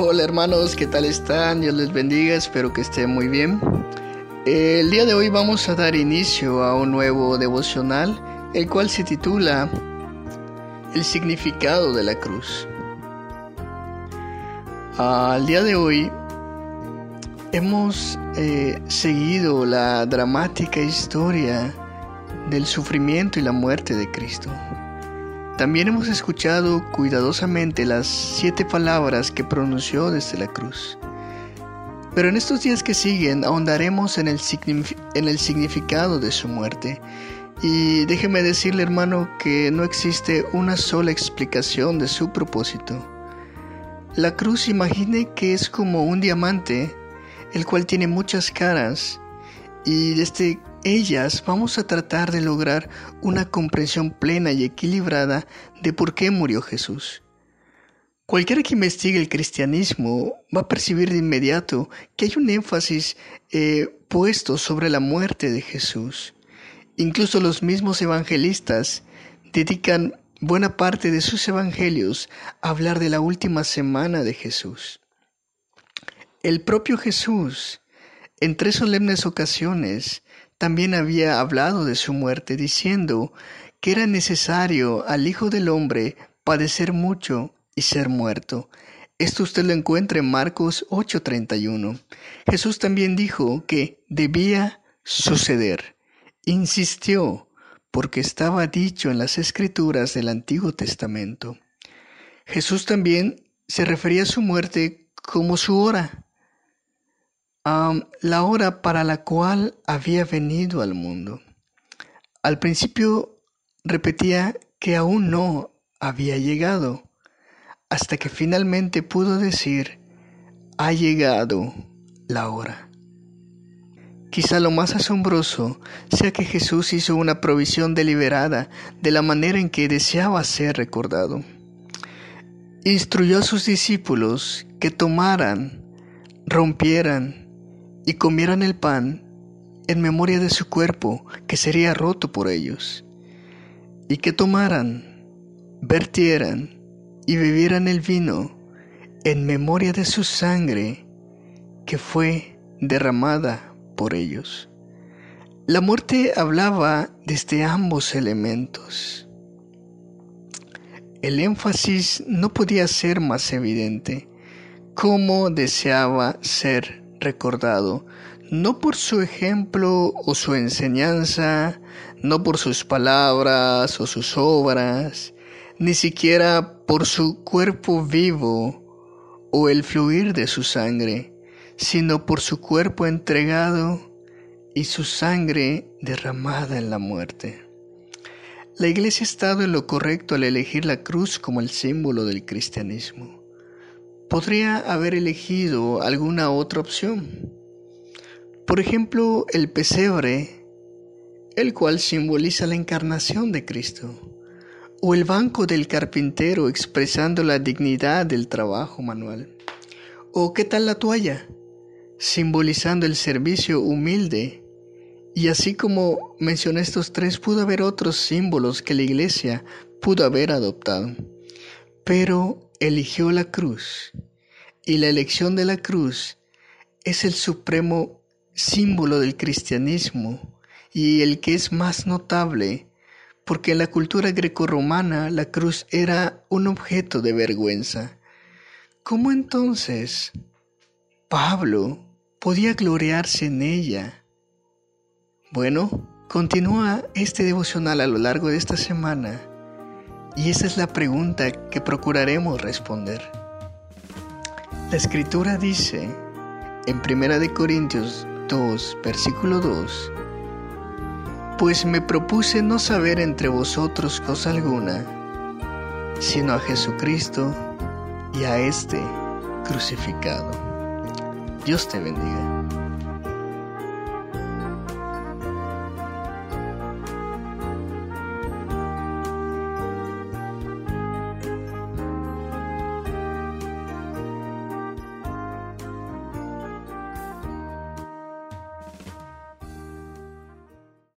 Hola hermanos, ¿qué tal están? Dios les bendiga, espero que estén muy bien. El día de hoy vamos a dar inicio a un nuevo devocional, el cual se titula El significado de la cruz. Al día de hoy hemos eh, seguido la dramática historia del sufrimiento y la muerte de Cristo. También hemos escuchado cuidadosamente las siete palabras que pronunció desde la cruz. Pero en estos días que siguen ahondaremos en el, significado de su muerte. Y déjeme decirle hermano que no existe una sola explicación de su propósito. La cruz imagine que es como un diamante, el cual tiene muchas caras, y desde ellas vamos a tratar de lograr una comprensión plena y equilibrada de por qué murió Jesús. Cualquiera que investigue el cristianismo va a percibir de inmediato que hay un énfasis eh, puesto sobre la muerte de Jesús. Incluso los mismos evangelistas dedican buena parte de sus evangelios a hablar de la última semana de Jesús. El propio Jesús, en tres solemnes ocasiones, también había hablado de su muerte, diciendo que era necesario al Hijo del Hombre padecer mucho y ser muerto. Esto usted lo encuentra en Marcos 8:31. Jesús también dijo que debía suceder. Insistió porque estaba dicho en las escrituras del Antiguo Testamento. Jesús también se refería a su muerte como su hora la hora para la cual había venido al mundo. Al principio repetía que aún no había llegado, hasta que finalmente pudo decir, ha llegado la hora. Quizá lo más asombroso sea que Jesús hizo una provisión deliberada de la manera en que deseaba ser recordado. Instruyó a sus discípulos que tomaran, rompieran y comieran el pan en memoria de su cuerpo que sería roto por ellos, y que tomaran, vertieran y bebieran el vino en memoria de su sangre que fue derramada por ellos. La muerte hablaba desde ambos elementos. El énfasis no podía ser más evidente. Cómo deseaba ser recordado, no por su ejemplo o su enseñanza, no por sus palabras o sus obras, ni siquiera por su cuerpo vivo o el fluir de su sangre, sino por su cuerpo entregado y su sangre derramada en la muerte. La Iglesia ha estado en lo correcto al elegir la cruz como el símbolo del cristianismo podría haber elegido alguna otra opción. Por ejemplo, el pesebre, el cual simboliza la encarnación de Cristo, o el banco del carpintero expresando la dignidad del trabajo manual. O qué tal la toalla, simbolizando el servicio humilde. Y así como mencioné estos tres, pudo haber otros símbolos que la iglesia pudo haber adoptado. Pero eligió la cruz y la elección de la cruz es el supremo símbolo del cristianismo y el que es más notable porque en la cultura grecorromana la cruz era un objeto de vergüenza. ¿Cómo entonces Pablo podía gloriarse en ella? Bueno, continúa este devocional a lo largo de esta semana y esa es la pregunta que procuraremos responder. La escritura dice en 1 Corintios 2, versículo 2, pues me propuse no saber entre vosotros cosa alguna, sino a Jesucristo y a este crucificado. Dios te bendiga.